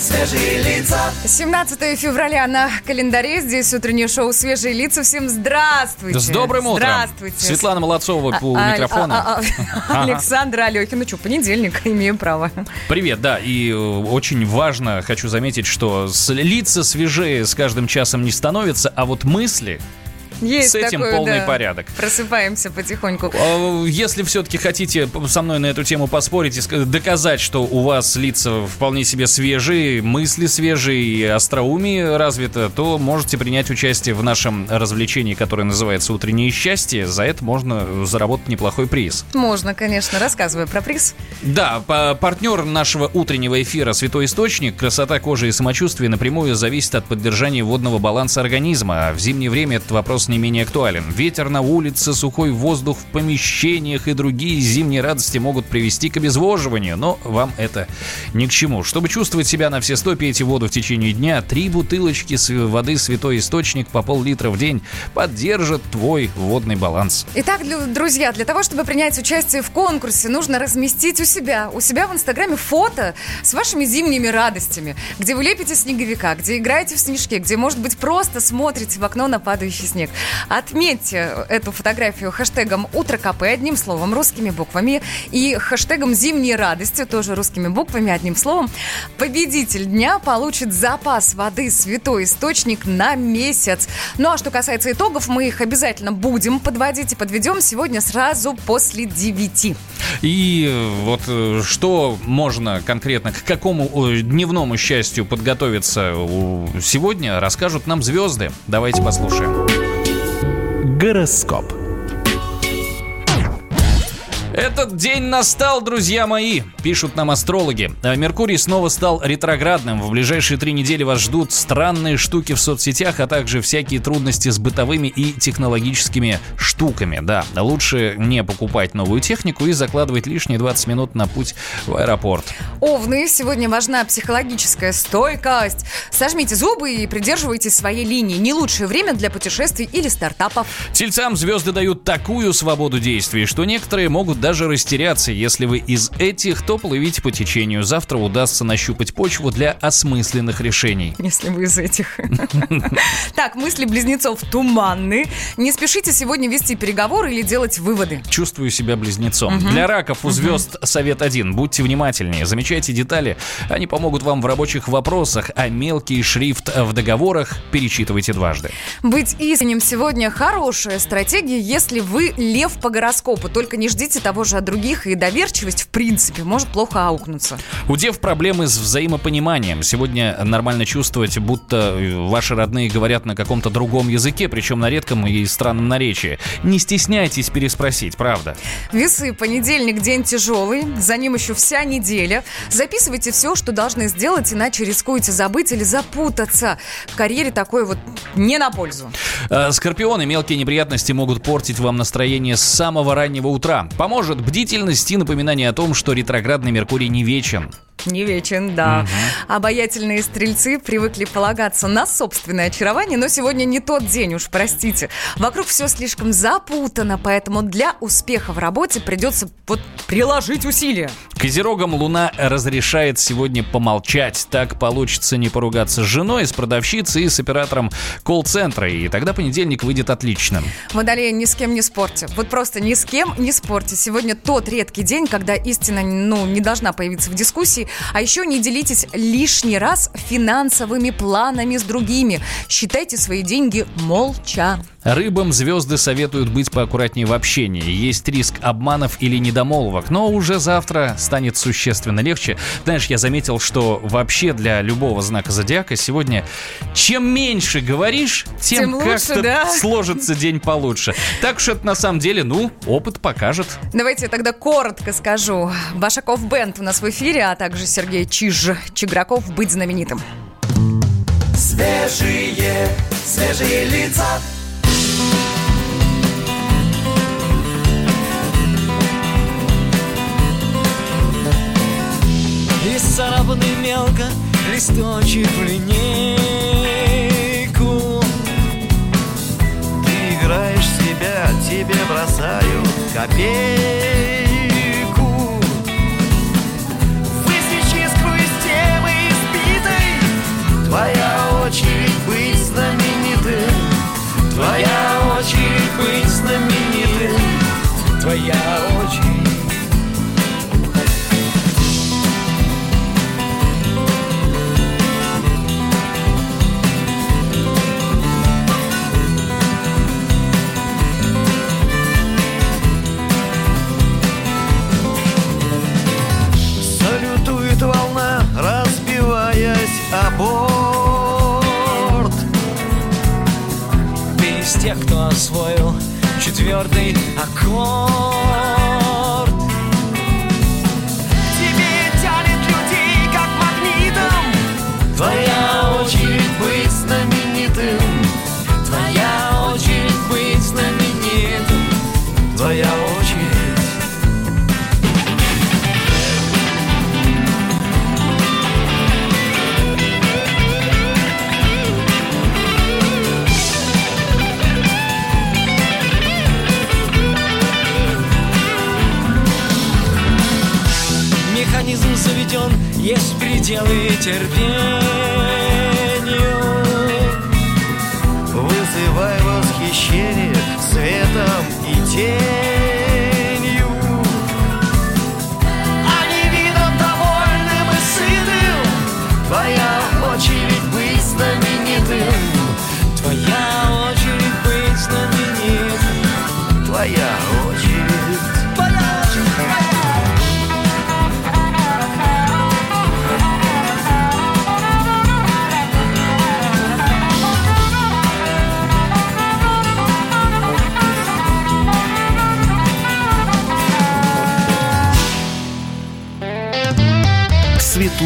свежие лица. 17 февраля на календаре. Здесь утреннее шоу «Свежие лица». Всем здравствуйте. С добрым утром. Здравствуйте. Светлана Молодцова у А- микрофона. а- а- Александр Алехин. Ну что, понедельник, имею право. Привет, да, и э, очень важно, хочу заметить, что лица свежее с каждым часом не становятся, а вот мысли Есть с этим такое, полный да. порядок. Просыпаемся потихоньку. Э, Если все-таки хотите со мной на эту тему поспорить и доказать, что у вас лица вполне себе свежие, мысли свежие и остроумие развито, то можете принять участие в нашем развлечении, которое называется «Утреннее счастье». За это можно заработать неплохой приз. Можно, конечно. Рассказывай про приз. Да, партнер нашего утреннего эфира «Святой Источник» красота кожи и самочувствие напрямую зависит от поддержания водного баланса организма, а в зимнее время этот вопрос не менее актуален. Ветер на улице, сухой воздух в помещениях и другие зимние радости могут привести к обезвоживанию, но вам это ни к чему. Чтобы чувствовать себя на все сто, пейте воду в течение дня. Три бутылочки воды «Святой Источник» по пол-литра в день поддержат твой водный баланс. Итак, друзья, для того, чтобы принять участие в конкурсе, нужно разместить у себя, у себя в Инстаграме фото с вашими зимними радостями, где вы лепите снеговика, где играете в снежке, где, может быть, просто смотрите в окно на падающий снег. Отметьте эту фотографию хэштегом «Утро КП» одним словом, русскими буквами, и хэштегом «Зимние радости» тоже русскими буквами, одним словом. Победитель дня получит запас воды «Святой Источник» на месяц. Ну а что касается итогов, мы их обязательно будем подводить и подведем сегодня сразу после 9. И э, вот э, что можно конкретно, к какому э, дневному счастью подготовиться сегодня, расскажут нам звезды. Давайте послушаем. Гороскоп. Этот день настал, друзья мои, пишут нам астрологи. А Меркурий снова стал ретроградным. В ближайшие три недели вас ждут странные штуки в соцсетях, а также всякие трудности с бытовыми и технологическими штуками. Да, лучше не покупать новую технику и закладывать лишние 20 минут на путь в аэропорт. Овны, сегодня важна психологическая стойкость. Сожмите зубы и придерживайтесь своей линии. Не лучшее время для путешествий или стартапов. Тельцам звезды дают такую свободу действий, что некоторые могут даже растеряться. Если вы из этих, то плывите по течению. Завтра удастся нащупать почву для осмысленных решений. Если вы из этих. Так, мысли близнецов туманны. Не спешите сегодня вести переговоры или делать выводы. Чувствую себя близнецом. Для раков у звезд совет один. Будьте внимательнее, замечайте детали. Они помогут вам в рабочих вопросах, а мелкий шрифт в договорах перечитывайте дважды. Быть искренним сегодня хорошая стратегия, если вы лев по гороскопу. Только не ждите того же от других, и доверчивость, в принципе, может плохо аукнуться. У дев проблемы с взаимопониманием. Сегодня нормально чувствовать, будто э, ваши родные говорят на каком-то другом языке, причем на редком и странном наречии. Не стесняйтесь переспросить, правда. Весы, понедельник, день тяжелый, за ним еще вся неделя. Записывайте все, что должны сделать, иначе рискуете забыть или запутаться. В карьере такое вот не на пользу. Э, Скорпионы, мелкие неприятности могут портить вам настроение с самого раннего утра. Поможет бдительность и напоминание о том, что ретроградный Меркурий не вечен. Не вечен, да. Обаятельные стрельцы привыкли полагаться на собственное очарование, но сегодня не тот день, уж простите. Вокруг все слишком запутано, поэтому для успеха в работе придется вот приложить усилия. Козерогам Луна разрешает сегодня помолчать. Так получится не поругаться с женой, с продавщицей и с оператором колл-центра. И тогда понедельник выйдет отличным. Водолея, ни с кем не спорьте. Вот просто ни с кем не спорьте. Сегодня тот редкий день, когда истина ну, не должна появиться в дискуссии. А еще не делитесь лишний раз финансовыми планами с другими. Считайте свои деньги молча. Рыбам звезды советуют быть поаккуратнее в общении. Есть риск обманов или недомолвок, но уже завтра станет существенно легче. Знаешь, я заметил, что вообще для любого знака зодиака сегодня чем меньше говоришь, тем, Тем лучше, как-то да? сложится день получше. Так что это на самом деле, ну, опыт покажет. Давайте я тогда коротко скажу. Башаков Бенд у нас в эфире, а также Сергей Чиж. Чиграков быть знаменитым. Свежие, свежие лица. Нацарапанный мелко листочек в линейку. Ты играешь в себя, тебе бросаю копейку. Высечи сквозь темы избитой. Твоя очередь быть знаменитым Твоя очередь быть знаменитым Твоя очередь ordini a cuore.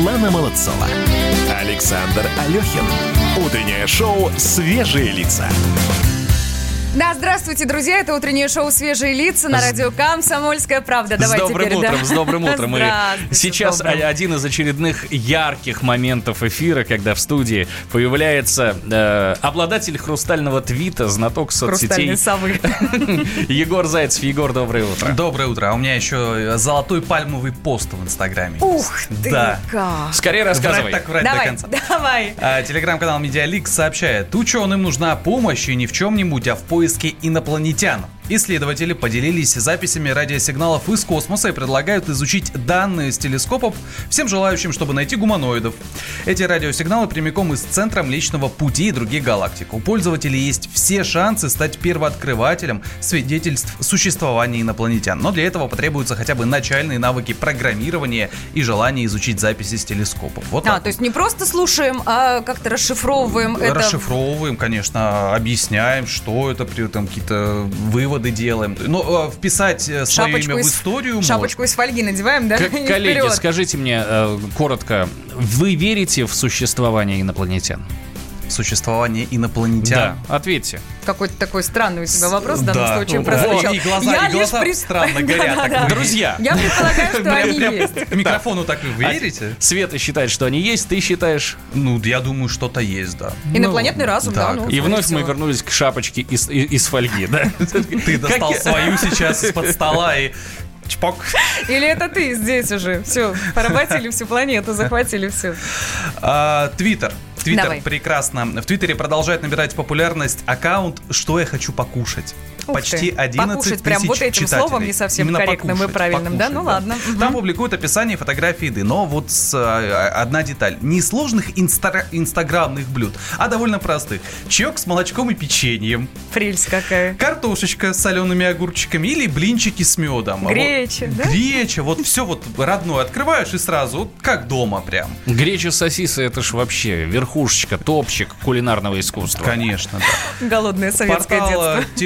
Светлана Молодцова. Александр Алехин. Утреннее шоу «Свежие лица». Да, здравствуйте, друзья. Это утреннее шоу «Свежие лица» на радио «Комсомольская правда». Давай с добрым теперь, утром, да. с добрым утром. И сейчас добрым. один из очередных ярких моментов эфира, когда в студии появляется э, обладатель хрустального твита, знаток соцсетей совы. Егор Зайцев. Егор, доброе утро. Доброе утро. А у меня еще золотой пальмовый пост в Инстаграме. Ух ты Да. как. Скорее Врать рассказывай. так врать до Давай, конца. давай. А, Телеграм-канал Медиаликс сообщает, ученым нужна помощь и не в чем-нибудь, а в поиске инопланетян. Исследователи поделились записями радиосигналов из космоса и предлагают изучить данные с телескопов всем желающим, чтобы найти гуманоидов. Эти радиосигналы прямиком из центра Млечного Пути и других галактик. У пользователей есть все шансы стать первооткрывателем свидетельств существования инопланетян. Но для этого потребуются хотя бы начальные навыки программирования и желание изучить записи с телескопов. Вот А, то есть не просто слушаем, а как-то расшифровываем это. Расшифровываем, конечно, объясняем, что это, при этом какие-то выводы делаем. Но э, вписать э, свое Шапочку имя в из- историю Шапочку из фольги надеваем, да? К- Коллеги, вперед. скажите мне э, коротко, вы верите в существование инопланетян? Существование инопланетян. Да, ответьте. Какой-то такой странный у тебя вопрос в данном Да. случае Вот, прозвучал. и глаза- Я и глаза странно горят. Друзья, Я предполагаю, что они есть. Микрофону так вы верите? Света считает, что они есть, ты считаешь. Ну, я думаю, что-то есть, да. Инопланетный разум, да. ну, И вновь мы вернулись к шапочке из, фольги, да? Ты достал свою сейчас из-под стола и чпок. Или это ты здесь уже? Все, поработили всю планету, захватили все. А, Твиттер. Твиттер прекрасно. В Твиттере продолжает набирать популярность аккаунт «Что я хочу покушать». Ух Почти ты. 11 Покушать прям тысяч вот этим читателей. словом не совсем Именно корректным и покушать, правильным, да? покушать, Ну ладно. Там Мгм. публикуют описание фотографии еды, но вот с, а, одна деталь. Не сложных инста- инстаграмных блюд, а довольно простых. Чек с молочком и печеньем, Прелесть какая. картошечка с солеными огурчиками или блинчики с медом. А вот- Греча, да? Греча, вот все вот родное открываешь и сразу, вот как дома прям. Греча сосисы это ж вообще верхушечка, топчик кулинарного искусства. Конечно, да. Голодное советское Портал детство. э,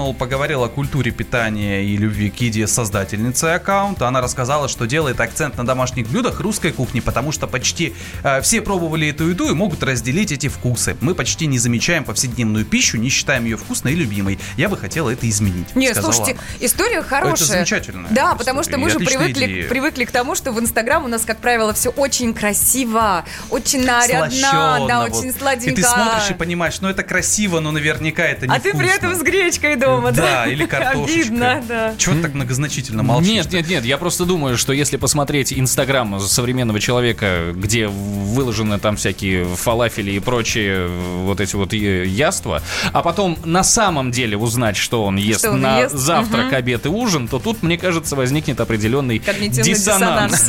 Journal поговорил о культуре питания и любви к еде с создательницей аккаунта. Она рассказала, что делает акцент на домашних блюдах русской кухни, потому что почти э, все пробовали эту еду и могут разделить эти вкусы. Мы почти не замечаем повседневную пищу, не считаем ее вкусной и любимой. Я бы хотела это изменить. Нет, слушайте, она. история хорошая. Это замечательная Да, история потому что мы же привыкли, идея. привыкли к тому, что в Инстаграм у нас, как правило, все очень красиво, очень нарядно, Слащёно, да, вот. очень сладенько. И ты смотришь и понимаешь, ну это красиво, но наверняка это не а ты при этом с гречкой дома, да? Да, или картошечкой. Обидно, да. Чего ты так многозначительно молчишь? Нет, нет, нет, я просто думаю, что если посмотреть Инстаграм современного человека, где выложены там всякие фалафели и прочие вот эти вот яства, а потом на самом деле узнать, что он ест Что он на ест, завтрак, мгм. обед и ужин, то тут, мне кажется, возникнет определенный диссонанс.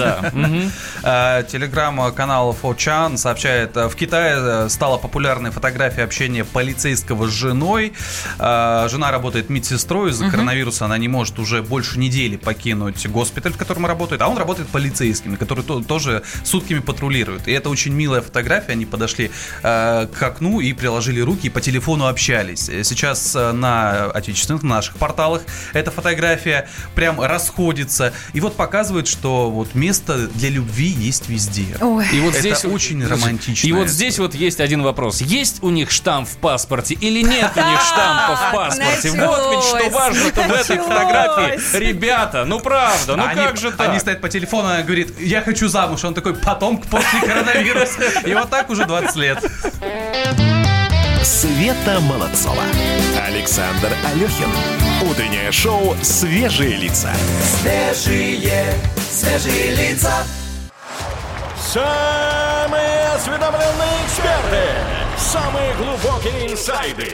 Э, Телеграм-канал 4chan сообщает, э, в Китае э, стала популярной фотография общения полицейского с женой. Э, Жена работает медсестрой, из-за коронавируса она не может уже больше недели покинуть госпиталь, в котором работает, а он работает полицейским, который то- тоже сутками патрулирует. И это очень милая фотография, они подошли э, к окну и приложили руки и по телефону общались. Э, Сейчас э, на отечественных, на наших порталах эта фотография прям расходится. И вот показывает, что вот место для любви есть везде. Ой. И вот Это здесь очень романтично. И вот здесь вот есть один вопрос. Есть у них штамп в паспорте или нет у них штампа в паспорте? Вот ведь что важно-то в этой фотографии. Ребята, ну правда, ну они, как же так? Они стоят по телефону, она говорит, я хочу замуж. Он такой, потом после коронавируса. И вот так уже 20 лет. Света Молодцова. Александр Алехин. Утреннее шоу «Свежие лица». Свежие, свежие лица. Самые осведомленные эксперты, самые глубокие инсайды,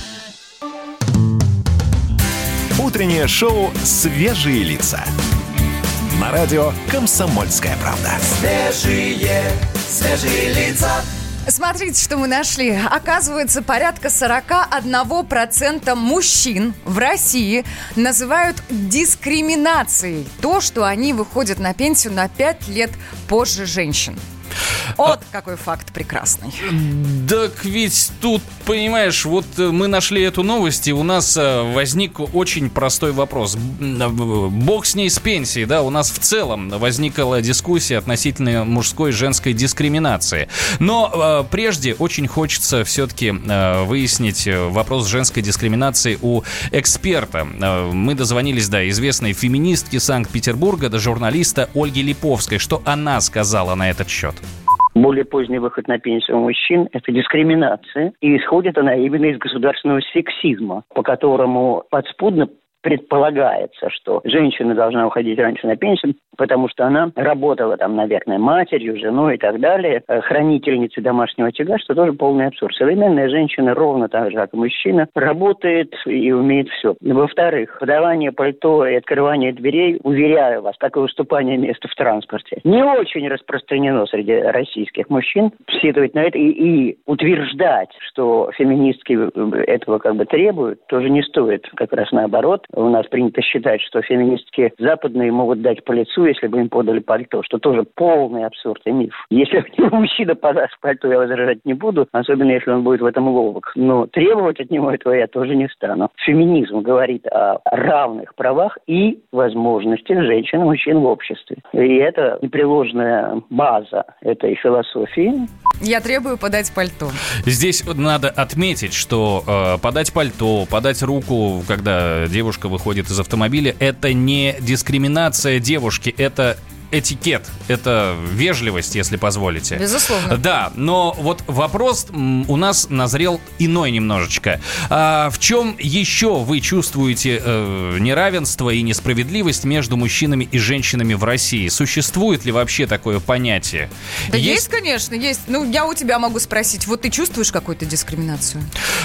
Утреннее шоу «Свежие лица». На радио «Комсомольская правда». Свежие, свежие лица. Смотрите, что мы нашли. Оказывается, порядка 41% мужчин в России называют дискриминацией то, что они выходят на пенсию на 5 лет позже женщин. Вот какой факт прекрасный. Так ведь тут, понимаешь, вот э, мы нашли эту новость, и у нас э, возник очень простой вопрос. Э, Бог с ней с пенсией, да, у нас в целом возникла дискуссия относительно мужской и женской дискриминации. Но э, прежде очень хочется все-таки выяснить э, вопрос женской дискриминации у эксперта. Э, Мы дозвонились, да, известной феминистки Санкт-Петербурга, до журналиста Ольги Липовской. Что она сказала на этот счет? Более поздний выход на пенсию у мужчин – это дискриминация. И исходит она именно из государственного сексизма, по которому подспудно предполагается, что женщина должна уходить раньше на пенсию, потому что она работала там, наверное, матерью, женой и так далее, э, хранительницей домашнего очага, что тоже полный абсурд. Современная женщина ровно так же, как и мужчина, работает и умеет все. Во-вторых, подавание пальто и открывание дверей, уверяю вас, как и уступание места в транспорте, не очень распространено среди российских мужчин. Сетовать на это и, и утверждать, что феминистки э, этого как бы требуют, тоже не стоит. Как раз наоборот. У нас принято считать, что феминистки западные могут дать по лицу, если бы им подали пальто, что тоже полный абсурд и миф. Если мужчина подаст пальто, я возражать не буду, особенно если он будет в этом ловок. Но требовать от него этого я тоже не стану. Феминизм говорит о равных правах и возможностях женщин и мужчин в обществе. И это непреложная база этой философии. Я требую подать пальто. Здесь надо отметить, что э, подать пальто, подать руку, когда девушка выходит из автомобиля, это не дискриминация девушки, это этикет, это вежливость, если позволите. Безусловно. Да, но вот вопрос у нас назрел иной немножечко. А в чем еще вы чувствуете э, неравенство и несправедливость между мужчинами и женщинами в России? Существует ли вообще такое понятие? Да есть, конечно, есть. Ну, я у тебя могу спросить, вот ты чувствуешь какую-то дискриминацию?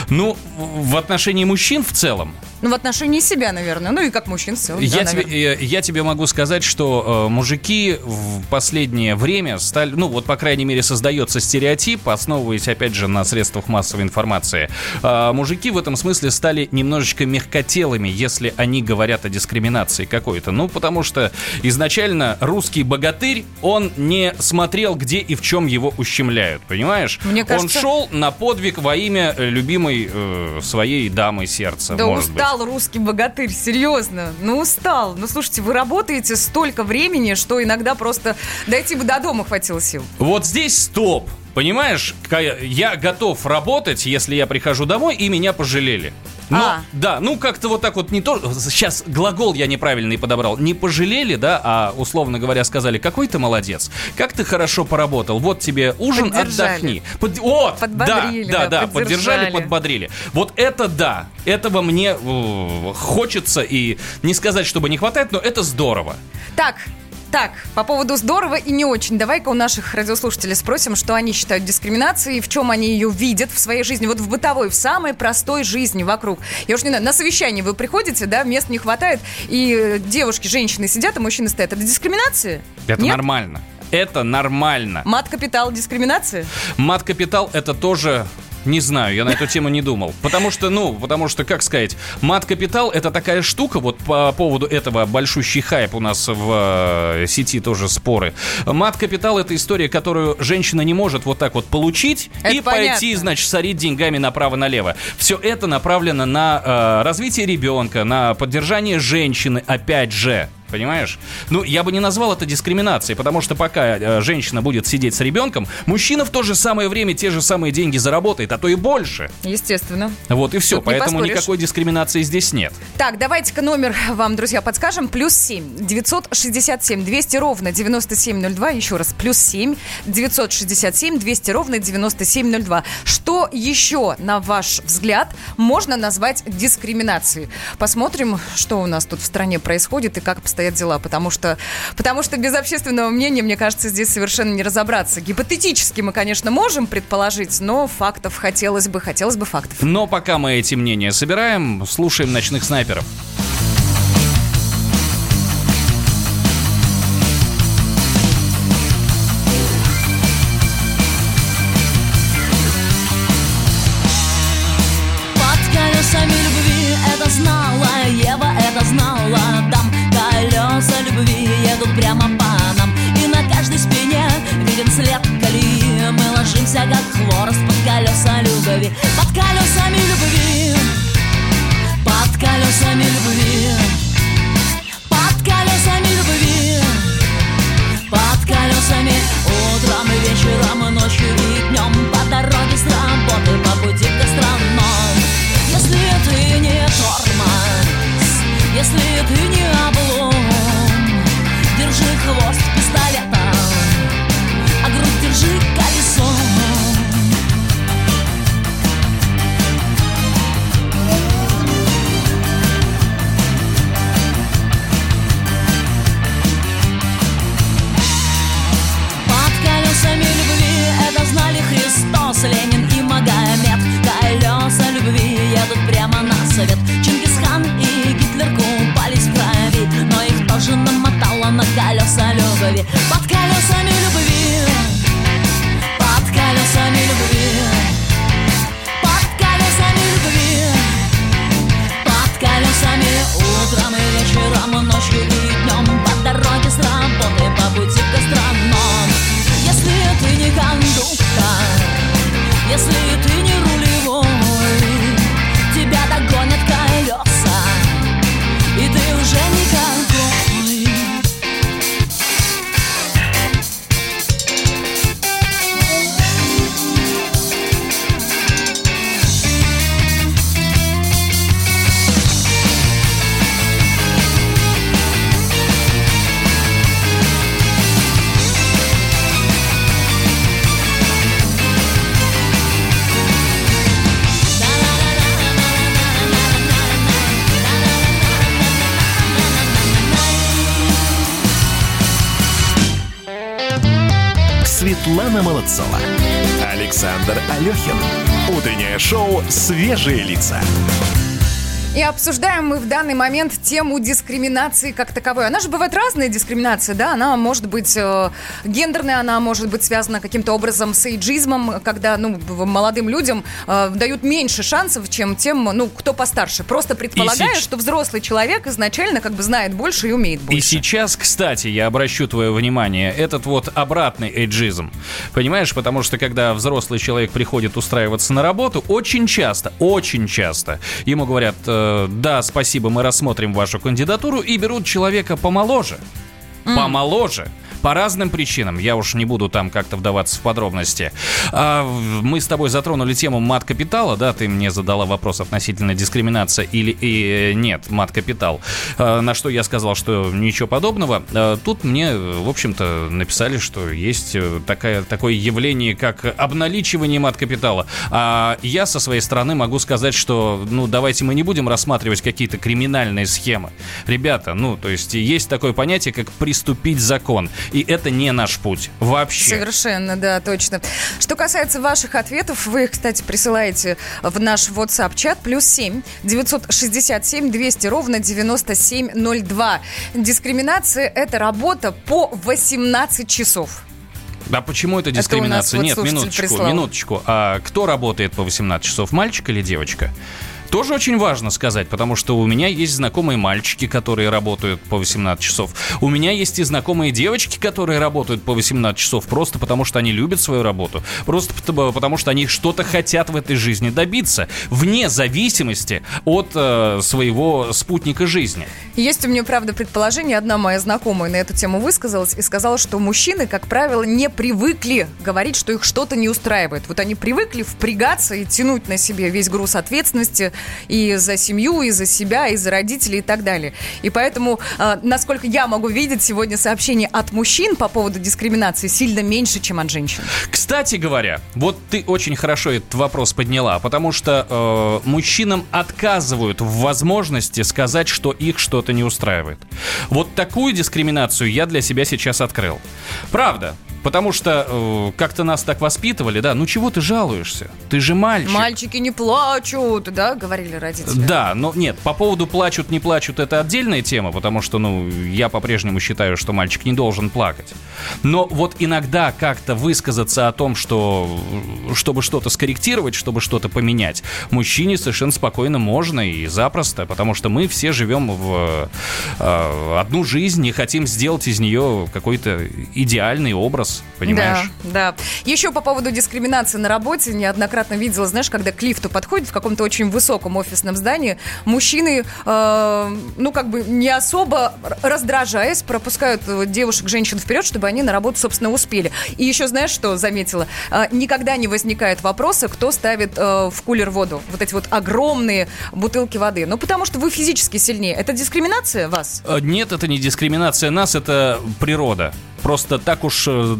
Ну, в отношении мужчин в целом. Ну, в отношении себя, наверное. Ну, и как мужчин в целом. Я, да, тебе, наверное. э, я тебе могу сказать, что э, мужики в последнее время стали, ну вот по крайней мере создается стереотип, основываясь опять же на средствах массовой информации. Э, мужики в этом смысле стали немножечко мягкотелыми, если они говорят о дискриминации какой-то. Ну потому что изначально русский богатырь, он не смотрел, где и в чем его ущемляют, понимаешь? Мне Он кажется- шел на подвиг во имя э, любимой э, своей дамы сердца, Да может быть. устал русский богатырь, серьезно. Ну, устал. Ну, слушайте, вы работаете столько времени, что иногда просто дойти бы до дома хватило сил. Вот здесь стоп. Понимаешь, я готов работать, если я прихожу домой и меня пожалели. Ну, А. да, ну как-то вот так вот не то... Сейчас глагол я неправильный подобрал. Не пожалели, да, а, условно говоря, сказали, какой ты молодец, как ты хорошо поработал, вот тебе ужин, отдохни. Под- Вот, Подбодрили, да, да, да, поддержали. подбодрили. Вот это да, этого мне э, хочется, и не сказать, чтобы не хватает, но это здорово. Так, так, по поводу здорово и не очень. Давай-ка у наших радиослушателей спросим, что они считают дискриминацией, в чем они ее видят в своей жизни, вот в бытовой, в самой простой жизни вокруг. Я уж не знаю, на совещание вы приходите, да, мест не хватает, и э, девушки, женщины сидят, а мужчины стоят. Это дискриминация? Это Нет? нормально. Это нормально. Мат-капитал дискриминация? Мат-капитал это тоже... Не знаю, я на эту тему не думал. Потому что, ну, потому что, как сказать, мат-капитал это такая штука, вот по поводу этого большущий хайп у нас в э, сети тоже споры. Мат-капитал это история, которую женщина не может вот так вот получить Это и понятно. пойти, значит, сорить деньгами направо-налево. Все это направлено на э, развитие ребенка, на поддержание женщины, опять же. Понимаешь? Ну, я бы не назвал это дискриминацией, потому что пока э, женщина будет сидеть с ребенком, мужчина в то же самое время те же самые деньги заработает, а то и больше. Естественно. Вот и все. Тут не Поэтому поспоришь. никакой дискриминации здесь нет. Так, давайте-ка номер вам, друзья, подскажем. Плюс 7 967 200 ровно 9702. Еще раз, плюс 7 967 200 ровно 9702. Что еще, на ваш взгляд, можно назвать дискриминацией? Посмотрим, что у нас тут в стране происходит и как обстоят дела. Потому что, потому что без общественного мнения, мне кажется, здесь совершенно не разобраться. Гипотетически мы, конечно, можем предположить, но фактов хотелось бы, хотелось бы фактов. Но пока мы эти мнения собираем, слушаем ночных снайперов. my Алехин. Утреннее шоу «Свежие лица». И обсуждаем мы в данный момент тему дискриминации как таковой. Она же бывает разная дискриминация, да? Она может быть э, гендерная, она может быть связана каким-то образом с эйджизмом, когда ну, молодым людям э, дают меньше шансов, чем тем, ну, кто постарше. Просто предполагая, сеч- что взрослый человек изначально как бы знает больше и умеет больше. И сейчас, кстати, я обращу твое внимание, этот вот обратный эйджизм. Понимаешь, потому что когда взрослый человек приходит устраиваться на работу, очень часто, очень часто ему говорят, э, да, спасибо, мы рассмотрим вашу кандидатуру и берут человека помоложе. Помоложе. По разным причинам, я уж не буду там как-то вдаваться в подробности. А, мы с тобой затронули тему мат-капитала, да, ты мне задала вопрос относительно дискриминации или и, э, нет, мат-капитал. А, на что я сказал, что ничего подобного. А, тут мне, в общем-то, написали, что есть э, такая, такое явление, как обналичивание мат-капитала. А я со своей стороны могу сказать, что, ну, давайте мы не будем рассматривать какие-то криминальные схемы. Ребята, ну, то есть есть такое понятие, как приступить закон. И это не наш путь. Вообще. Совершенно, да, точно. Что касается ваших ответов, вы их, кстати, присылаете в наш WhatsApp-чат плюс 7 967 200 ровно 9702. Дискриминация – это работа по 18 часов. Да почему это Это дискриминация? вот Нет, минуточку, прислал. минуточку. А кто работает по 18 часов, мальчик или девочка? Тоже очень важно сказать, потому что у меня есть знакомые мальчики, которые работают по 18 часов. У меня есть и знакомые девочки, которые работают по 18 часов просто потому, что они любят свою работу. Просто потому, что они что-то хотят в этой жизни добиться, вне зависимости от э, своего спутника жизни. Есть у меня, правда, предположение. Одна моя знакомая на эту тему высказалась и сказала, что мужчины, как правило, не привыкли говорить, что их что-то не устраивает. Вот они привыкли впрягаться и тянуть на себе весь груз ответственности и за семью, и за себя, и за родителей и так далее. И поэтому, э, насколько я могу видеть, сегодня сообщений от мужчин по поводу дискриминации сильно меньше, чем от женщин. Кстати говоря, вот ты очень хорошо этот вопрос подняла, потому что э, мужчинам отказывают в возможности сказать, что их что-то не устраивает. Вот такую дискриминацию я для себя сейчас открыл. Правда. Потому что э, как-то нас так воспитывали, да, ну чего ты жалуешься? Ты же мальчик. Мальчики не плачут, да, говорили родители. Да, но нет, по поводу плачут, не плачут, это отдельная тема, потому что, ну, я по-прежнему считаю, что мальчик не должен плакать. Но вот иногда как-то высказаться о том, что, чтобы что-то скорректировать, чтобы что-то поменять, мужчине совершенно спокойно можно и запросто, потому что мы все живем в э, одну жизнь и хотим сделать из нее какой-то идеальный образ, понимаешь? Да, да. Еще по поводу дискриминации на работе неоднократно видела, знаешь, когда к лифту подходит в каком-то очень высоком офисном здании, мужчины, э, ну, как бы не особо раздражаясь, пропускают э, девушек, женщин вперед, чтобы они на работу, собственно, успели. И еще, знаешь, что заметила? Э, никогда не возникает вопроса, кто ставит э, в кулер воду. Вот эти вот огромные бутылки воды. Ну, потому что вы физически сильнее. Это дискриминация вас? Э, Нет, это не дискриминация нас, это природа. Просто так уж э,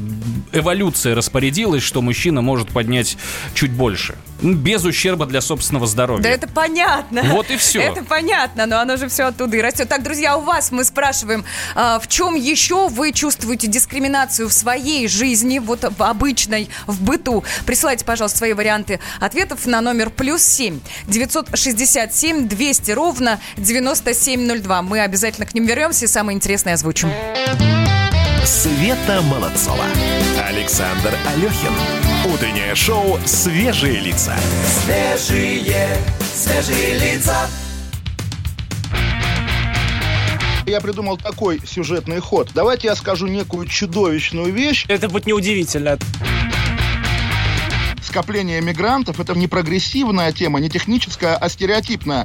эволюция распорядилась, что мужчина может поднять чуть больше. Ну, Без ущерба для собственного здоровья. Да это понятно. Вот и всё. Это понятно, но оно же все оттуда и растет. Так, друзья, у вас мы спрашиваем, а, в чем еще вы чувствуете дискриминацию в своей жизни, вот в обычной, в быту? Присылайте, пожалуйста, свои варианты ответов на номер плюс 7 967 200 ровно 9702. Мы обязательно к ним вернемся и самое интересное озвучим. Света Молодцова. Александр Алехин. Утреннее шоу «Свежие лица». Свежие, свежие лица. Я придумал такой сюжетный ход. Давайте я скажу некую чудовищную вещь. Это будет неудивительно. Скопление мигрантов – это не прогрессивная тема, не техническая, а стереотипная.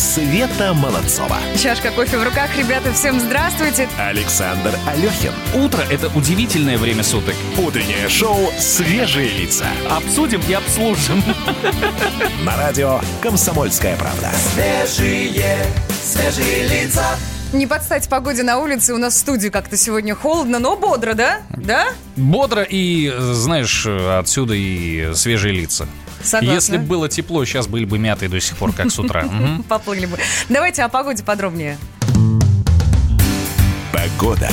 Света Молодцова. Чашка кофе в руках. Ребята, всем здравствуйте. Александр Алехин. Утро – это удивительное время суток. Утреннее шоу «Свежие лица». Обсудим и обслужим. На радио «Комсомольская правда». Свежие, свежие лица. Не подстать погоде на улице. У нас в студии как-то сегодня холодно, но бодро, да? Да? Бодро и, знаешь, отсюда и свежие лица. Согласна. Если бы было тепло, сейчас были бы мятые до сих пор, как с утра. Поплыли бы. Давайте о погоде подробнее. Погода.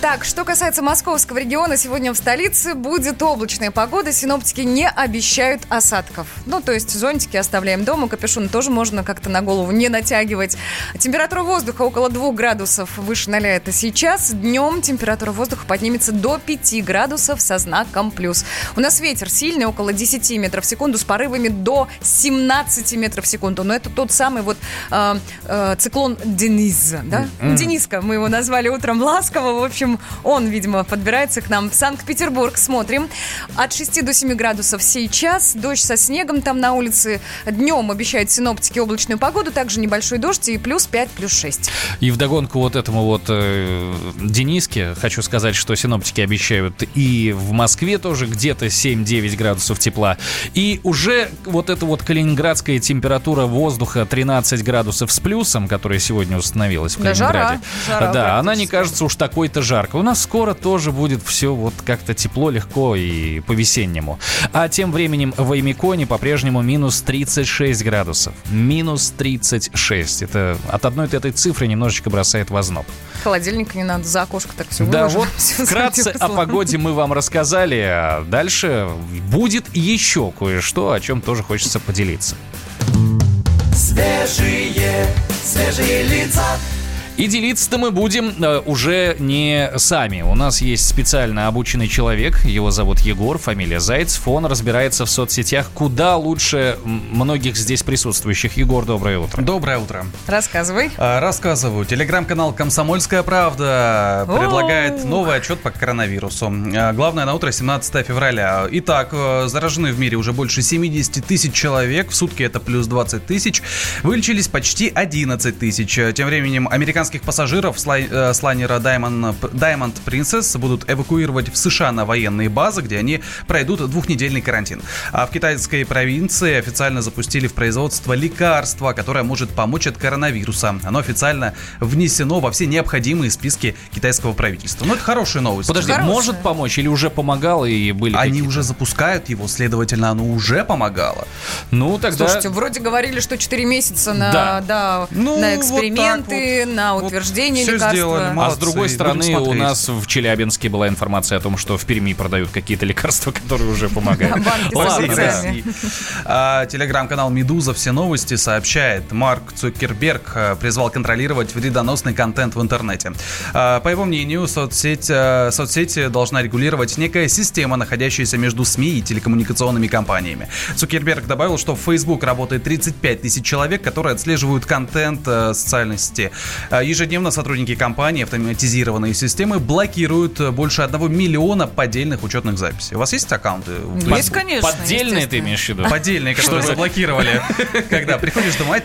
Так, что касается московского региона, сегодня в столице будет облачная погода. Синоптики не обещают осадков. Ну, то есть зонтики оставляем дома, капюшон тоже можно как-то на голову не натягивать. Температура воздуха около 2 градусов выше 0 это сейчас. Днем температура воздуха поднимется до 5 градусов со знаком плюс. У нас ветер сильный, около 10 метров в секунду, с порывами до 17 метров в секунду. Но это тот самый вот э, э, циклон Дениза, да? Мгм. Дениска, мы его назвали утром ласково. В общем, он, видимо, подбирается к нам в Санкт-Петербург. Смотрим. От 6 до 7 градусов сейчас. Дождь со снегом там на улице. Днем обещают синоптики облачную погоду. Также небольшой дождь и плюс 5, плюс 6. И вдогонку вот этому вот э, Дениске хочу сказать, что синоптики обещают и в Москве тоже где-то 7-9 градусов тепла. И уже вот эта вот калининградская температура воздуха 13 градусов с плюсом, которая сегодня установилась в Да, жара. Калининграде. Жара да, она не кажется уж такой-то жарко. У нас скоро тоже будет все вот как-то тепло, легко и по-весеннему. А тем временем в Аймиконе по-прежнему минус 36 градусов. Минус 36. Это от одной этой цифры немножечко бросает в озноб. Холодильника не надо, за окошко так все Да, вот вкратце о погоде мы вам рассказали, а дальше будет еще кое-что, о чем тоже хочется поделиться. Свежие, свежие лица. И делиться-то мы будем э, уже не сами. У нас есть специально обученный человек, его зовут Егор, фамилия Зайцев. Он разбирается в соцсетях куда лучше многих здесь присутствующих. Егор, доброе утро. Доброе утро. Рассказывай. А, Рассказываю. Телеграм-канал «Комсомольская правда» предлагает новый отчет по коронавирусу. А, Главное на утро 17 февраля. Итак, э, заражены в мире уже больше 70 тысяч человек. В сутки это плюс 20 тысяч. Вылечились почти 11 тысяч. Тем временем американских пассажиров с лай- э, с лайнера Diamond, Diamond Princess будут эвакуировать в США на военные базы, где они пройдут двухнедельный карантин. А в китайской провинции официально запустили в производство лекарство, которое может помочь от коронавируса. Оно официально внесено во все необходимые списки китайского правительства. Ну, это хорошая новость. Подожди, может помочь или уже помогало и были Они уже запускают его, следовательно, оно уже помогало. Ну, тогда... Слушайте, вроде говорили, что 4 месяца на, Да. да, Ну, на вот эксперименты, на утверждение всё лекарства. сделали, А с молодцы, другой стороны, у нас в Челябинске была информация о том, что в Перми продают какие-то лекарства, которые уже помогают. А, Телеграм-канал «Медуза. Все новости» сообщает, Марк Цукерберг э, призвал контролировать вредоносный контент в интернете. А, По его мнению, соцсеть, э, соцсети должна регулировать некая система, находящаяся между СМИ и телекоммуникационными компаниями. Цукерберг добавил, что в Facebook работает 35 тысяч человек, которые отслеживают контент э, социальной сети. А, Ежедневно сотрудники компании автоматизированные системы блокируют э, больше 1 миллиона поддельных учетных записей. У вас есть аккаунты? в Есть, Facebook? конечно. Поддельные ты имеешь в виду? Поддельные, которые заблокировали. Когда приходишь домой,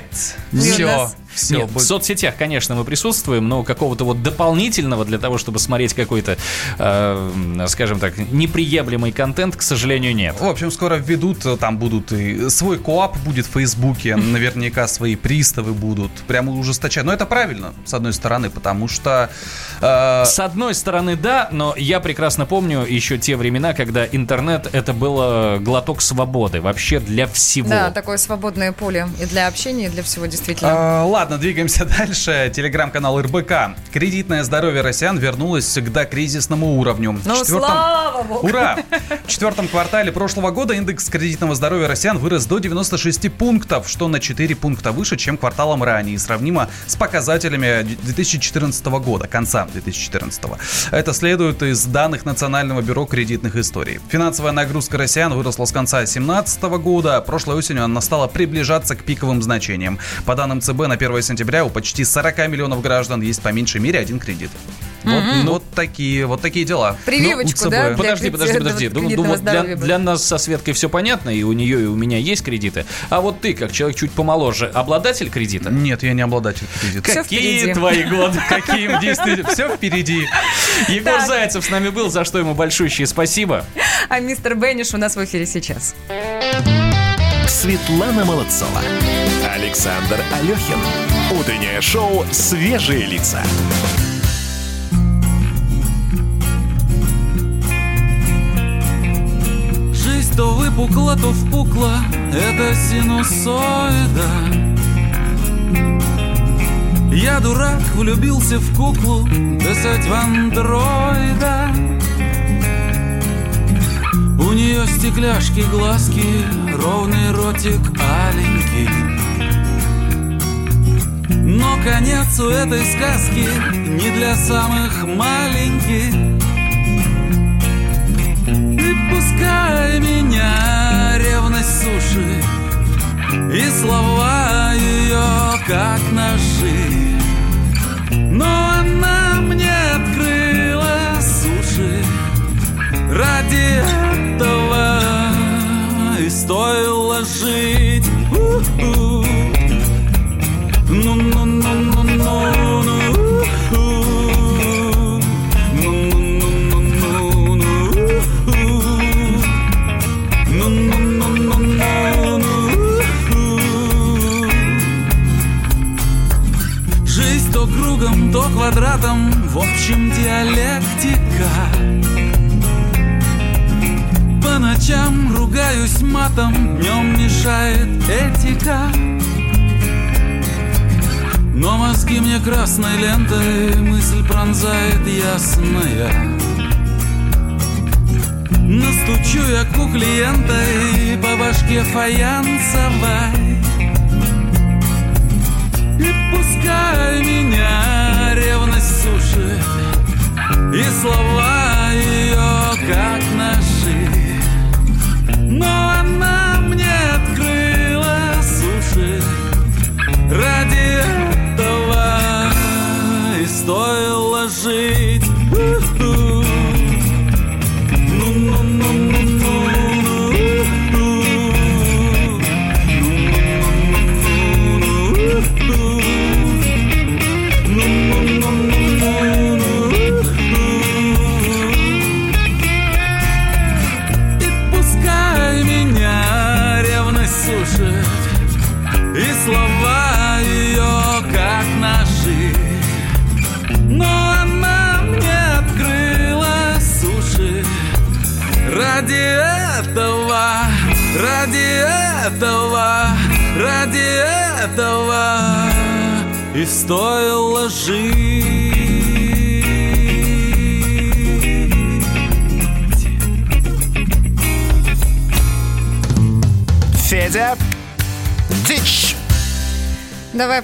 все, все. Нет, в соцсетях, конечно, мы присутствуем, но какого-то вот дополнительного для того, чтобы смотреть какой-то, э, скажем так, неприемлемый контент, к сожалению, нет. В общем, скоро введут, э, там будут и свой коап будет в Фейсбуке, наверняка свои приставы будут, прямо ужесточать. Но это правильно, с одной стороны, потому что... э, С одной стороны, да, но я прекрасно помню еще те времена, когда интернет это было глоток свободы вообще для всего. Да, такое свободное поле и для общения, и для всего действительно. А, Ладно, двигаемся дальше. Телеграм-канал РБК. Кредитное здоровье россиян вернулось к докризисному уровню. Ну, четвертом- слава богу! Ура! В четвертом квартале прошлого года индекс кредитного здоровья россиян вырос до 96 пунктов, что на 4 пункта выше, чем кварталом ранее, и сравнимо с показателями 2014 года, конца 2014. Это следует из данных Национального бюро кредитных историй. Финансовая нагрузка россиян выросла с конца 2017 года. Прошлой осенью она стала приближаться к пиковым значениям. По данным ЦБ, на 1 сентября у почти 40 миллионов граждан есть по меньшей мере один кредит. Вот, Мгм. вот такие, вот такие дела. Прививочку, Ну, да, для Подожди, подожди, подожди. Ну, ну, кредитного вот для, для нас со Светкой все понятно, и у нее, и у меня есть кредиты. А вот ты, как человек чуть помоложе, обладатель кредита? Нет, я не обладатель кредита. Всё Какие впереди. твои годы? Каким действительно? Все впереди. Егор. Зайцев с нами был, за что ему большущее спасибо. А мистер Бенниш у нас в эфире сейчас. Светлана Молодцова. Александр Алехин. Утреннее шоу «Свежие лица». Жизнь то выпукла, то впукла, это синусоида. Я дурак, влюбился в куклу, писать в андроида. У нее стекляшки, глазки, ровный ротик аленький. Но конец у этой сказки не для самых маленьких. И пускай меня ревность суши И слова ее как ножи Но она мне открыла суши Ради этого стоило жить У-у. Ну-ну-ну-ну-ну-ну. У-у. Жизнь то кругом, то квадратом, в общем диалектика. Ночам ругаюсь матом, днем мешает этика. Но мозги мне красной лентой мысль пронзает ясная. Настучу я кукле лентой по башке фаянсовой. И пускай меня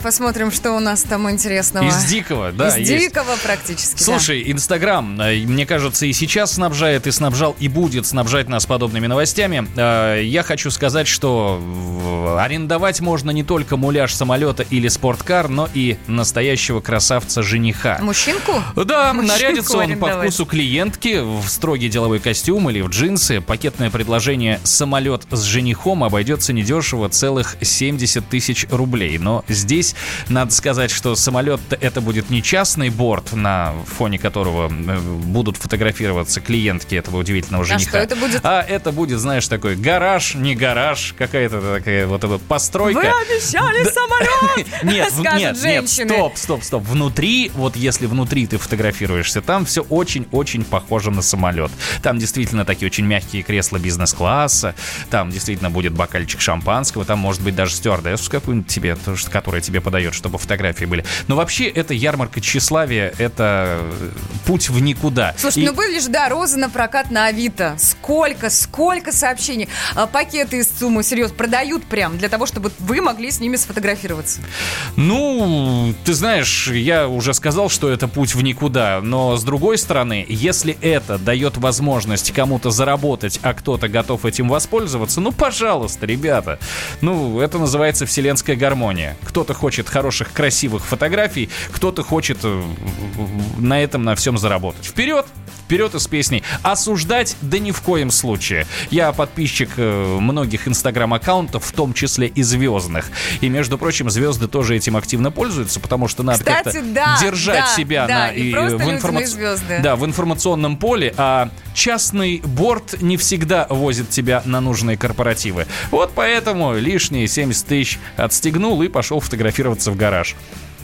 посмотрим, что у нас там интересного. Из дикого, да, Из есть. дикого практически. да. Слушай, Инстаграм, э, мне кажется, и сейчас снабжает, и снабжал, и будет снабжать нас подобными новостями. Э, Я хочу сказать, что арендовать можно не только муляж самолета или спорткар, но и настоящего красавца-жениха. Мужчинку? Да, Мужчинку нарядится он по арендовать. вкусу клиентки в строгий деловой костюм или в джинсы. Пакетное предложение «Самолет с женихом» обойдется недешево целых 70 тысяч рублей. Но здесь надо сказать, что самолет это будет не частный борт, на фоне которого э, будут фотографироваться клиентки этого удивительного А жениха. что это будет? А это будет, знаешь, такой гараж, не гараж, какая-то такая вот эта постройка. Вы обещали самолет! Нет, нет, нет, стоп, стоп, стоп. Внутри, вот если внутри ты фотографируешься, там все очень-очень похоже на самолет. Там действительно такие очень мягкие кресла бизнес-класса, там действительно будет бокальчик шампанского, там может быть даже стюардессу какую-нибудь тебе, которая тебе подает, чтобы фотографии были. Но вообще это ярмарка тщеславия, это э, путь в никуда. Слушай, И- ну были же, да, розы на прокат на Авито. Сколько, сколько сообщений. А, Пакеты из суммы, серьезно, продают прям для того, чтобы вы могли с ними сфотографироваться. Ну, ты знаешь, я уже сказал, что это путь в никуда, но с другой стороны, если это дает возможность кому-то заработать, а кто-то готов этим воспользоваться, ну, пожалуйста, ребята. Ну, это называется вселенская гармония. Кто Кто-то хочет хороших, красивых фотографий, кто-то хочет э, на этом, на всем заработать. Вперед! Вперед из песней. Осуждать да ни в коем случае. Я подписчик э, многих инстаграм-аккаунтов, в том числе и звездных. И, между прочим, звезды тоже этим активно пользуются, потому что надо как-то да, держать да, себя да, на, в, информац- но и звезды. да, в информационном поле, а частный борт не всегда возит тебя на нужные корпоративы. Вот поэтому лишние 70 тысяч отстегнул и пошел фотографироваться в гараж.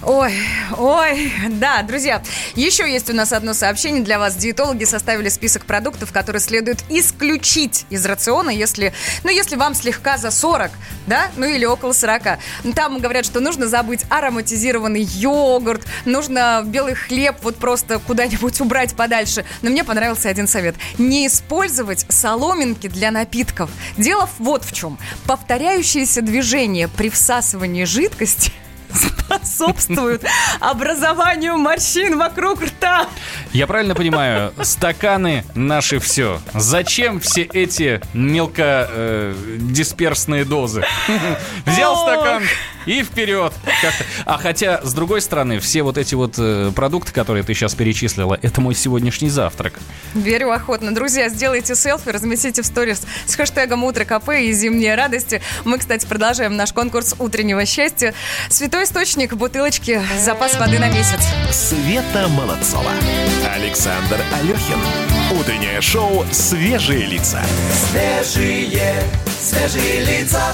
Ой, ой, да, друзья, еще есть у нас одно сообщение для вас. Диетологи составили список продуктов, которые следует исключить из рациона, если, ну, если вам слегка за 40, да, ну или около 40. Там говорят, что нужно забыть ароматизированный йогурт, нужно белый хлеб вот просто куда-нибудь убрать подальше. Но мне понравился один совет. Не использовать соломинки для напитков. Дело вот в чем. Повторяющиеся движения при всасывании жидкости способствуют образованию морщин вокруг рта. Я правильно понимаю, стаканы наши все. Зачем все эти мелкодисперсные дозы? Взял стакан и вперед. А хотя, с другой стороны, все вот эти вот э, продукты, которые ты сейчас перечислила, это мой сегодняшний завтрак. Верю охотно. Друзья, сделайте селфи, разместите в сторис с хэштегом «Утро КП» и «Зимние радости». Мы, кстати, продолжаем наш конкурс утреннего счастья. Святой источник, бутылочки, запас воды на месяц. Света Молодцова. Александр Алехин. Утреннее шоу «Свежие лица». Свежие, свежие лица.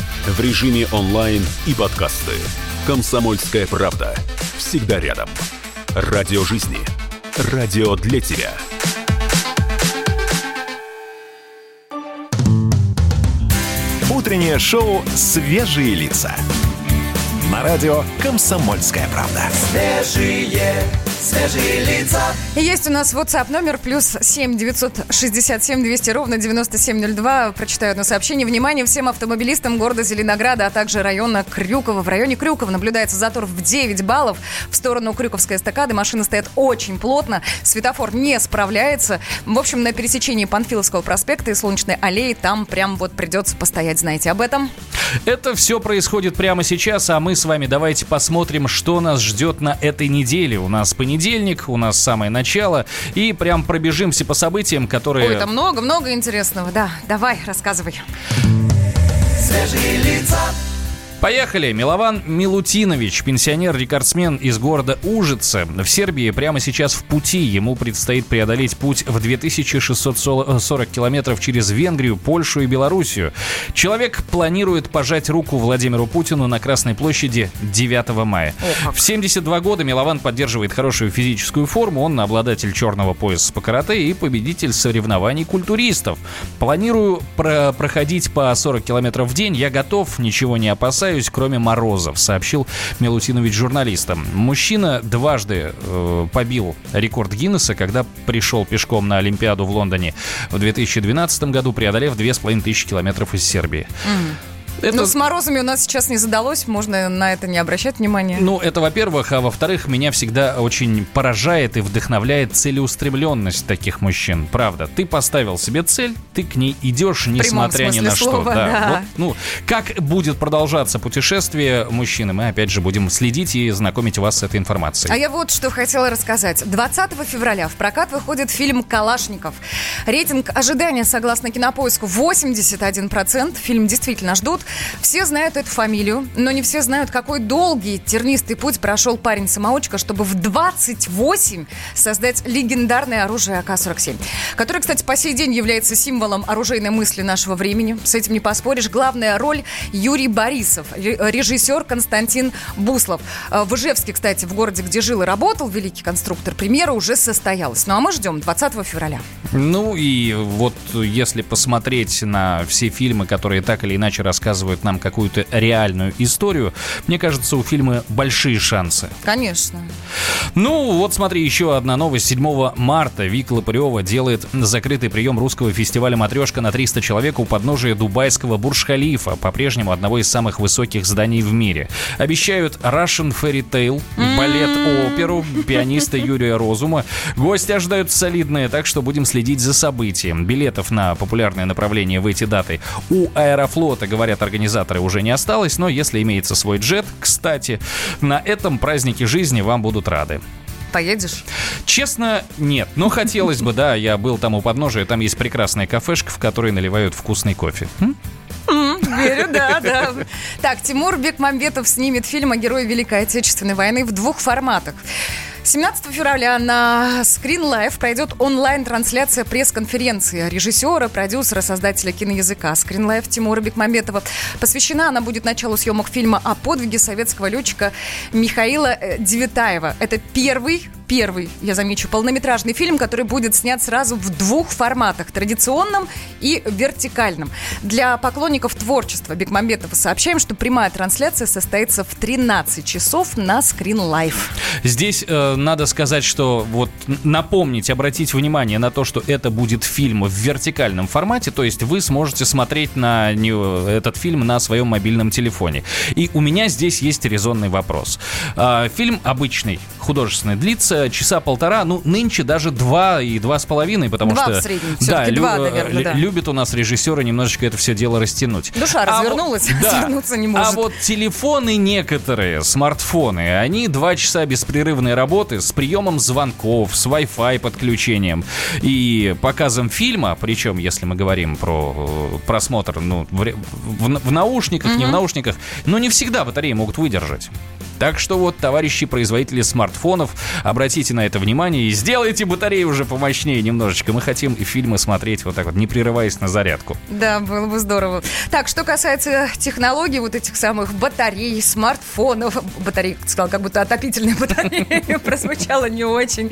В режиме онлайн и подкасты. «Комсомольская правда». Всегда рядом. Радио жизни. Радио для тебя. Утреннее шоу «Свежие лица». На радио «Комсомольская правда». Свежие, свежие лица. Есть у нас WhatsApp номер плюс 7 967 200 ровно 9702. Прочитаю одно сообщение. Внимание всем автомобилистам города Зеленограда, а также района Крюкова. В районе Крюкова наблюдается затор в 9 баллов. В сторону Крюковской эстакады машины стоят очень плотно. Светофор не справляется. В общем, на пересечении Панфиловского проспекта и Солнечной аллеи там прям вот придется постоять. Знаете об этом? Это все происходит прямо сейчас, а мы с вами давайте посмотрим, что нас ждет на этой неделе. У нас понедельник, у нас самое начало, и прям пробежимся по событиям, которые... Ой, там много-много интересного. Да, давай, рассказывай. Свежие лица. Поехали! Милован Милутинович, пенсионер-рекордсмен из города Ужице, в Сербии прямо сейчас в пути. Ему предстоит преодолеть путь в 2640 километров через Венгрию, Польшу и Белоруссию. Человек планирует пожать руку Владимиру Путину на Красной площади 9 мая. В 72 года Милован поддерживает хорошую физическую форму. Он обладатель черного пояса по карате и победитель соревнований культуристов. Планирую про- проходить по 40 километров в день. Я готов, ничего не опасаюсь, кроме морозов, сообщил Милутинович журналистам. Мужчина дважды э, побил рекорд Гиннесса, когда пришел пешком на Олимпиаду в Лондоне в 2012 году, преодолев 2500 километров из Сербии. Это- Ну, с морозами у нас сейчас не задалось, можно на это не обращать внимания. Ну, это во-первых, а во-вторых, меня всегда очень поражает и вдохновляет целеустремленность таких мужчин. Правда, ты поставил себе цель, ты к ней идешь, несмотря ни на слова, что. да. Вот, ну, как будет продолжаться путешествие мужчины, мы опять же будем следить и знакомить вас с этой информацией. А я вот что хотела рассказать. 20 февраля в прокат выходит фильм «Калашников». Рейтинг ожидания, согласно кинопоиску, 81%. Фильм действительно ждут. Все знают эту фамилию, но не все знают, какой долгий тернистый путь прошел парень-самоучка, чтобы в 28 создать легендарное оружие АК-47, которое, кстати, по сей день является символом оружейной мысли нашего времени. С этим не поспоришь. Главная роль Юрий Борисов, ре- режиссер Константин Буслов. Э, В Ижевске, кстати, в городе, где жил и работал великий конструктор, премьера уже состоялась. Ну а мы ждем 20 февраля. Ну и вот если посмотреть на все фильмы, которые так или иначе рассказывают рассказывают нам какую-то реальную историю, мне кажется, у фильма большие шансы. Конечно. Ну, вот смотри, еще одна новость. 7 марта Вик Лопарева делает закрытый прием русского фестиваля «Матрешка» на 300 человек у подножия дубайского Бурж-Халифа, по-прежнему одного из самых высоких зданий в мире. Обещают Russian Fairy Tale, балет-оперу, пианиста Юрия Розума. Гости ожидают солидные, так что будем следить за событием. Билетов на популярные направления в эти даты у Аэрофлота, говорят организаторы, уже не осталось, но если имеется свой джет, кстати, на этом празднике жизни вам будут рады. Поедешь? Честно, нет. Но хотелось бы, да. Я был там у подножия. Там есть прекрасная кафешка, в которой наливают вкусный кофе. Верю, да, да. Так, Тимур Бекмамбетов снимет фильм о герое Великой Отечественной войны в двух форматах. 17 февраля на Screen Life пройдет онлайн-трансляция пресс-конференции режиссера, продюсера, создателя киноязыка Screen Life Тимура Бекмамбетова. Посвящена она будет началу съемок фильма о подвиге советского летчика Михаила э, Девятаева. Это первый первый, я замечу, полнометражный фильм, который будет снят сразу в двух форматах, традиционном и вертикальном. Для поклонников творчества Бекмамбетова сообщаем, что прямая трансляция состоится в 13 часов на Screen Life. Здесь э, надо сказать, что вот напомнить, обратить внимание на то, что это будет фильм в вертикальном формате, то есть вы сможете смотреть на этот фильм на своем мобильном телефоне. И у меня здесь есть резонный вопрос. А, фильм обычный, художественный, длится часа полтора, ну, нынче даже два и два с половиной, потому Два что... в среднем, да, два, наверное, да. любят у нас режиссеры немножечко это все дело растянуть. Душа А вот- развернулась, да. развернуться не может. А вот телефоны некоторые, смартфоны, они два часа беспрерывной работы с приемом звонков, с Wi-Fi подключением и показом фильма, причем, если мы говорим про э, просмотр ну, в, в- в наушниках, не в наушниках, но не всегда батареи могут выдержать. Так что вот, товарищи производители смартфонов, обратите на это внимание и сделайте батареи уже помощнее немножечко. Мы хотим и фильмы смотреть вот так вот, не прерываясь на зарядку. Да, было бы здорово. Так, что касается технологий, вот этих самых батарей, смартфонов, батарей, сказал, как будто отопительные батареи, прозвучало не очень.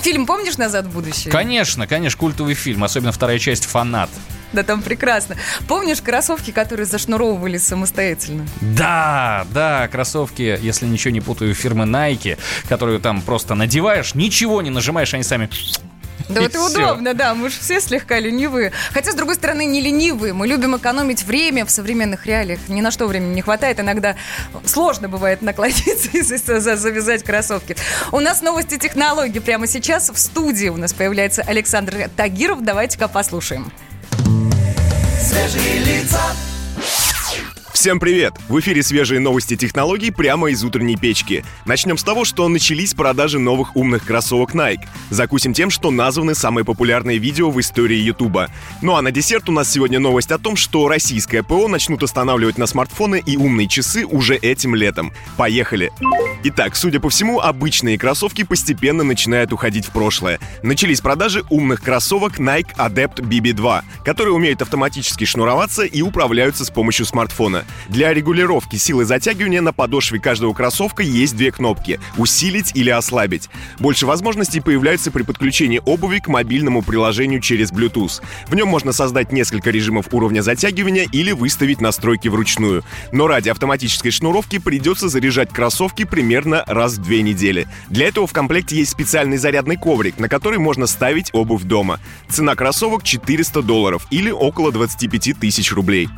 Фильм помнишь «Назад в будущее»? Конечно, конечно, культовый фильм, особенно вторая часть «Фанат». Да, там прекрасно. Помнишь кроссовки, которые зашнуровывались самостоятельно? Да, да, кроссовки, если ничего не путаю, фирмы Nike, которую там просто надеваешь, ничего не нажимаешь, они сами... Да И это всё. удобно, да, мы же все слегка ленивые. Хотя, с другой стороны, не ленивые. Мы любим экономить время в современных реалиях. Ни на что времени не хватает. Иногда сложно бывает наклониться и за- за- завязать кроссовки. У нас новости технологий прямо сейчас. В студии у нас появляется Александр Тагиров. Давайте-ка послушаем. Свежие лица. Всем привет! В эфире свежие новости технологий прямо из утренней печки. Начнем с того, что начались продажи новых умных кроссовок Nike. Закусим тем, что названы самые популярные видео в истории Ютуба. Ну а на десерт у нас сегодня новость о том, что российское ПО начнут устанавливать на смартфоны и умные часы уже этим летом. Поехали! Итак, судя по всему, обычные кроссовки постепенно начинают уходить в прошлое. Начались продажи умных кроссовок Nike Adept BB2, которые умеют автоматически шнуроваться и управляются с помощью смартфона. Для регулировки силы затягивания на подошве каждого кроссовка есть две кнопки — усилить или ослабить. Больше возможностей появляется при подключении обуви к мобильному приложению через Bluetooth. В нем можно создать несколько режимов уровня затягивания или выставить настройки вручную. Но ради автоматической шнуровки придется заряжать кроссовки примерно раз в две недели. Для этого в комплекте есть специальный зарядный коврик, на который можно ставить обувь дома. Цена кроссовок 400 долларов или около 25 тысяч рублей.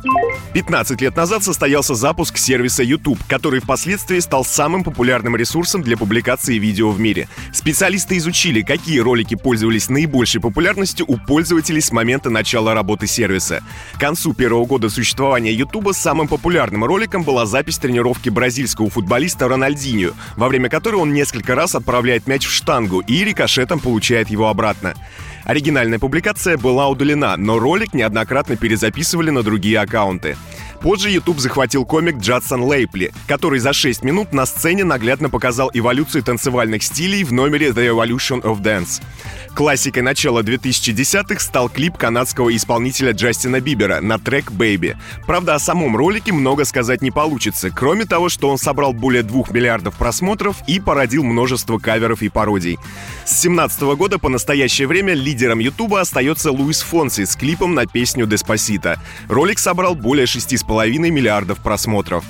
15 лет назад состоялся запуск сервиса YouTube, который впоследствии стал самым популярным ресурсом для публикации видео в мире. Специалисты изучили, какие ролики пользовались наибольшей популярностью у пользователей с момента начала работы сервиса. К концу первого года существования YouTube самым популярным роликом была запись тренировки бразильского футболиста Рональдиньо, во время которой он несколько раз отправляет мяч в штангу и рикошетом получает его обратно. Оригинальная публикация была удалена, но ролик неоднократно перезаписывали на другие аккаунты. Позже YouTube захватил комик Джадсон Лейпли, который за 6 минут на сцене наглядно показал эволюцию танцевальных стилей в номере The Evolution of Dance. Классикой начала 2010-х стал клип канадского исполнителя Джастина Бибера на трек «Baby». Правда, о самом ролике много сказать не получится, кроме того, что он собрал более 2 миллиардов просмотров и породил множество каверов и пародий. С 2017 года по настоящее время лидером Ютуба остается Луис Фонси с клипом на песню «Деспасита». Ролик собрал более 6,5 4,5 миллиардов просмотров.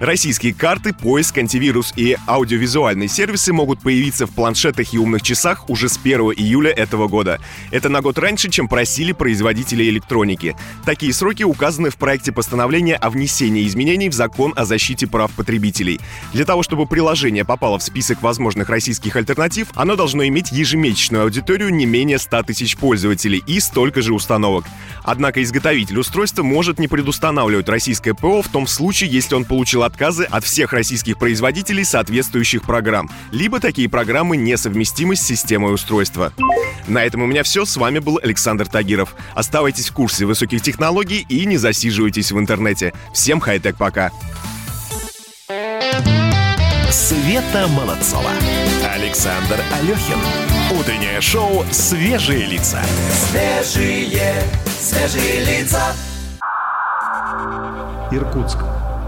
Российские карты, поиск, антивирус и аудиовизуальные сервисы могут появиться в планшетах и умных часах уже с 1 июля этого года. Это на год раньше, чем просили производители электроники. Такие сроки указаны в проекте постановления о внесении изменений в закон о защите прав потребителей. Для того, чтобы приложение попало в список возможных российских альтернатив, оно должно иметь ежемесячную аудиторию не менее 100 тысяч пользователей и столько же установок. Однако изготовитель устройства может не предустанавливать российское ПО в том случае, если он получил отказы от всех российских производителей соответствующих программ, либо такие программы несовместимы с системой устройства. На этом у меня все. С вами был Александр Тагиров. Оставайтесь в курсе высоких технологий и не засиживайтесь в интернете. Всем хай-тек пока. Света Молодцова. Александр Алехин. Утреннее шоу «Свежие лица». Свежие, свежие лица. Иркутск.